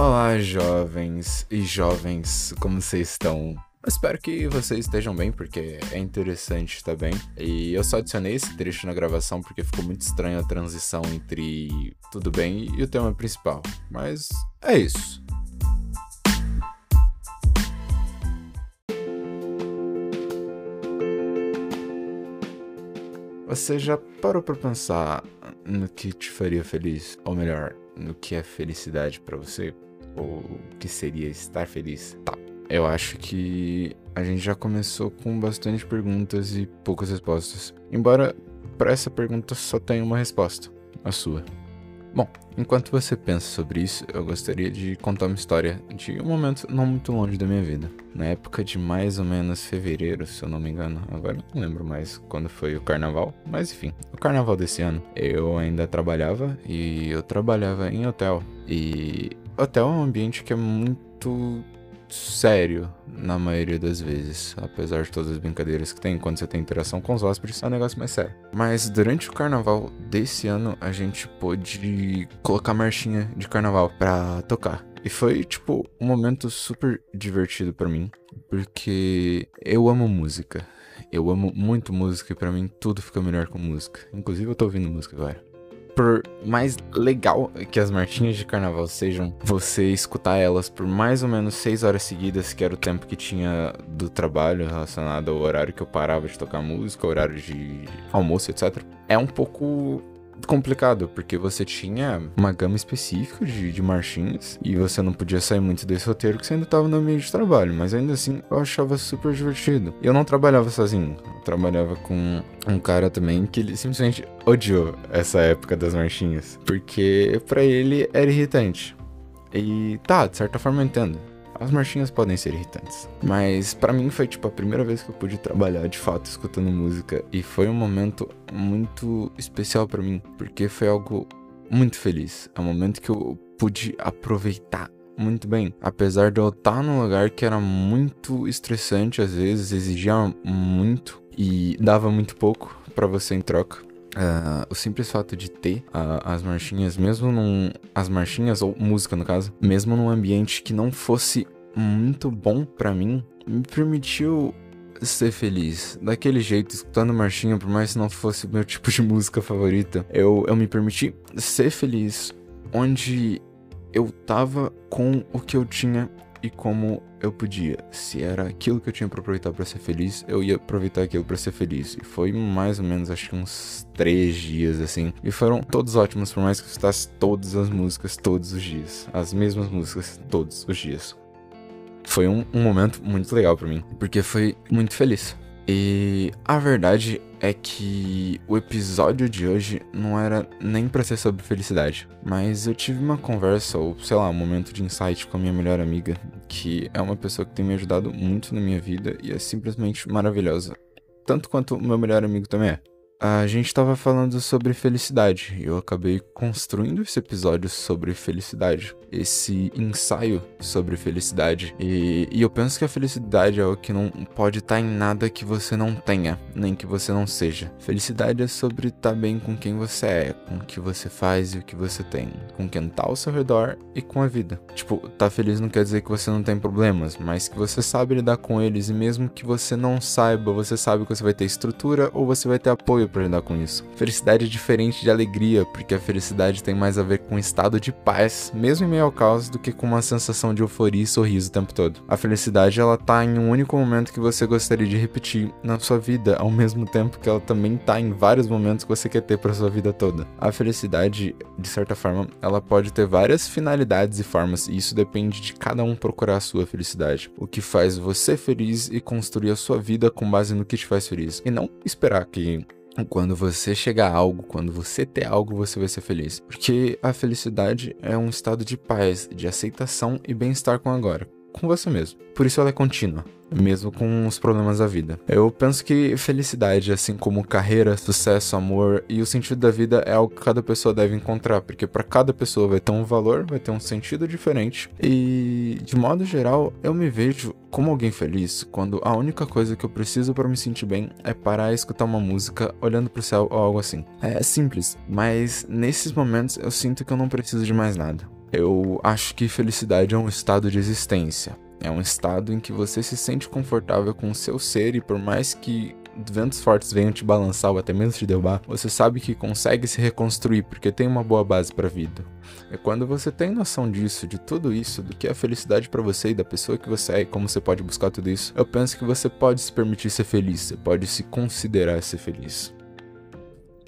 Olá, jovens e jovens, como vocês estão? Eu espero que vocês estejam bem, porque é interessante estar bem. E eu só adicionei esse trecho na gravação porque ficou muito estranha a transição entre tudo bem e o tema principal. Mas é isso. Você já parou para pensar no que te faria feliz? Ou melhor, no que é felicidade para você? Ou o que seria estar feliz? Tá. Eu acho que a gente já começou com bastante perguntas e poucas respostas. Embora para essa pergunta só tenha uma resposta, a sua. Bom, enquanto você pensa sobre isso, eu gostaria de contar uma história de um momento não muito longe da minha vida. Na época de mais ou menos fevereiro, se eu não me engano, agora não lembro mais quando foi o carnaval, mas enfim, o carnaval desse ano, eu ainda trabalhava e eu trabalhava em hotel. E hotel é um ambiente que é muito sério na maioria das vezes. Apesar de todas as brincadeiras que tem quando você tem interação com os hóspedes, é um negócio mais sério. Mas durante o carnaval desse ano, a gente pôde colocar marchinha de carnaval pra tocar. E foi, tipo, um momento super divertido para mim, porque eu amo música. Eu amo muito música e pra mim tudo fica melhor com música. Inclusive eu tô ouvindo música agora por mais legal que as marchinhas de carnaval sejam, você escutar elas por mais ou menos 6 horas seguidas, que era o tempo que tinha do trabalho relacionado ao horário que eu parava de tocar música, horário de almoço, etc. É um pouco complicado, porque você tinha uma gama específica de, de marchinhas e você não podia sair muito desse roteiro que você ainda estava no meio de trabalho, mas ainda assim eu achava super divertido. Eu não trabalhava sozinho, eu trabalhava com um cara também que ele simplesmente odiou essa época das marchinhas, porque para ele era irritante. E tá, de certa forma eu entendo. As marchinhas podem ser irritantes. Mas para mim foi tipo a primeira vez que eu pude trabalhar de fato escutando música. E foi um momento muito especial para mim. Porque foi algo muito feliz. É um momento que eu pude aproveitar muito bem. Apesar de eu estar num lugar que era muito estressante, às vezes exigia muito e dava muito pouco para você em troca. Uh, o simples fato de ter uh, as marchinhas, mesmo num. As marchinhas, ou música no caso, mesmo num ambiente que não fosse muito bom para mim, me permitiu ser feliz. Daquele jeito, escutando marchinha, por mais que não fosse o meu tipo de música favorita, eu, eu me permiti ser feliz onde eu tava com o que eu tinha e como eu podia. Se era aquilo que eu tinha para aproveitar para ser feliz, eu ia aproveitar aquilo para ser feliz. E foi mais ou menos, acho que uns três dias assim. E foram todos ótimos, por mais que eu escutasse todas as músicas todos os dias. As mesmas músicas todos os dias. Foi um, um momento muito legal para mim, porque foi muito feliz. E a verdade é que o episódio de hoje não era nem para ser sobre felicidade, mas eu tive uma conversa ou sei lá, um momento de insight com a minha melhor amiga, que é uma pessoa que tem me ajudado muito na minha vida e é simplesmente maravilhosa, tanto quanto o meu melhor amigo também é a gente estava falando sobre felicidade eu acabei construindo esse episódio sobre felicidade, esse ensaio sobre felicidade. E, e eu penso que a felicidade é o que não pode estar tá em nada que você não tenha, nem que você não seja. Felicidade é sobre estar tá bem com quem você é, com o que você faz e o que você tem, com quem tá ao seu redor e com a vida. Tipo, tá feliz não quer dizer que você não tem problemas, mas que você sabe lidar com eles e mesmo que você não saiba, você sabe que você vai ter estrutura ou você vai ter apoio para lidar com isso. Felicidade é diferente de alegria, porque a felicidade tem mais a ver com um estado de paz, mesmo em meio ao caos, do que com uma sensação de euforia e sorriso o tempo todo. A felicidade ela tá em um único momento que você gostaria de repetir na sua vida, ao mesmo tempo que ela também tá em vários momentos que você quer ter para sua vida toda. A felicidade, de certa forma, ela pode ter várias finalidades e formas, e isso depende de cada um procurar a sua felicidade. O que faz você feliz e construir a sua vida com base no que te faz feliz. E não esperar que quando você chegar a algo, quando você ter algo, você vai ser feliz. Porque a felicidade é um estado de paz, de aceitação e bem-estar com agora, com você mesmo. Por isso ela é contínua mesmo com os problemas da vida. Eu penso que felicidade, assim como carreira, sucesso, amor e o sentido da vida é algo que cada pessoa deve encontrar, porque para cada pessoa vai ter um valor, vai ter um sentido diferente. E de modo geral, eu me vejo como alguém feliz quando a única coisa que eu preciso para me sentir bem é parar e escutar uma música olhando pro céu ou algo assim. É simples, mas nesses momentos eu sinto que eu não preciso de mais nada. Eu acho que felicidade é um estado de existência. É um estado em que você se sente confortável com o seu ser e por mais que ventos fortes venham te balançar ou até mesmo te derrubar, você sabe que consegue se reconstruir porque tem uma boa base para a vida. É quando você tem noção disso, de tudo isso, do que é felicidade para você e da pessoa que você é e como você pode buscar tudo isso, eu penso que você pode se permitir ser feliz, você pode se considerar ser feliz.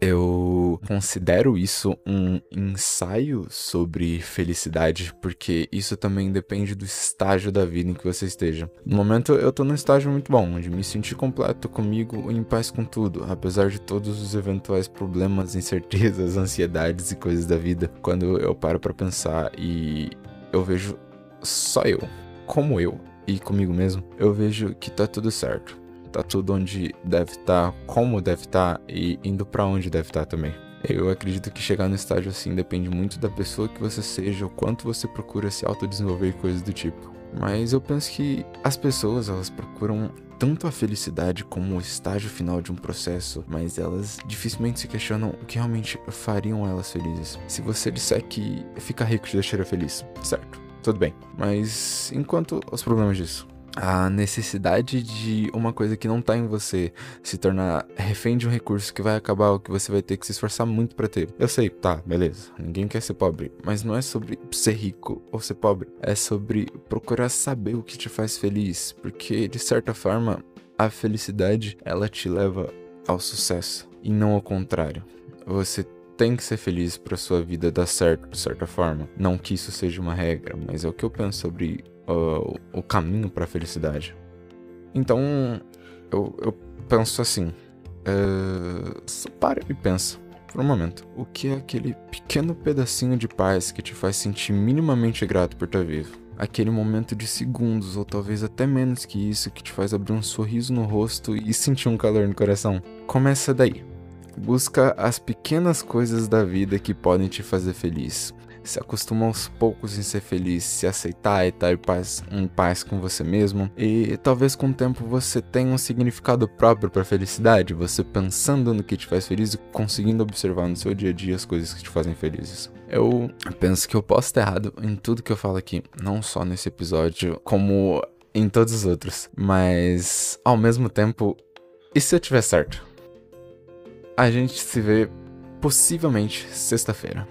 Eu considero isso um ensaio sobre felicidade, porque isso também depende do estágio da vida em que você esteja. No momento eu tô num estágio muito bom, onde me senti completo comigo e em paz com tudo, apesar de todos os eventuais problemas, incertezas, ansiedades e coisas da vida. Quando eu paro para pensar e eu vejo só eu, como eu e comigo mesmo, eu vejo que tá tudo certo tá tudo onde deve estar, tá, como deve estar tá, e indo para onde deve estar tá também. Eu acredito que chegar no estágio assim depende muito da pessoa que você seja, o quanto você procura se autodesenvolver e coisas do tipo. Mas eu penso que as pessoas, elas procuram tanto a felicidade como o estágio final de um processo, mas elas dificilmente se questionam o que realmente fariam elas felizes. Se você disser que ficar rico te deixaria feliz, certo, tudo bem. Mas enquanto os problemas disso, a necessidade de uma coisa que não tá em você se tornar refém de um recurso que vai acabar ou que você vai ter que se esforçar muito para ter. Eu sei, tá, beleza. Ninguém quer ser pobre, mas não é sobre ser rico ou ser pobre, é sobre procurar saber o que te faz feliz, porque de certa forma a felicidade ela te leva ao sucesso e não ao contrário. Você tem que ser feliz para sua vida dar certo de certa forma. Não que isso seja uma regra, mas é o que eu penso sobre uh, o caminho para a felicidade. Então, eu, eu penso assim: uh, para e pensa por um momento. O que é aquele pequeno pedacinho de paz que te faz sentir minimamente grato por estar vivo? Aquele momento de segundos, ou talvez até menos que isso, que te faz abrir um sorriso no rosto e sentir um calor no coração. Começa daí. Busca as pequenas coisas da vida que podem te fazer feliz se acostuma aos poucos em ser feliz, se aceitar e estar em paz, em paz com você mesmo. E talvez com o tempo você tenha um significado próprio para felicidade, você pensando no que te faz feliz e conseguindo observar no seu dia a dia as coisas que te fazem felizes. Eu penso que eu posso estar errado em tudo que eu falo aqui, não só nesse episódio, como em todos os outros, mas ao mesmo tempo, e se eu tiver certo? A gente se vê possivelmente sexta-feira.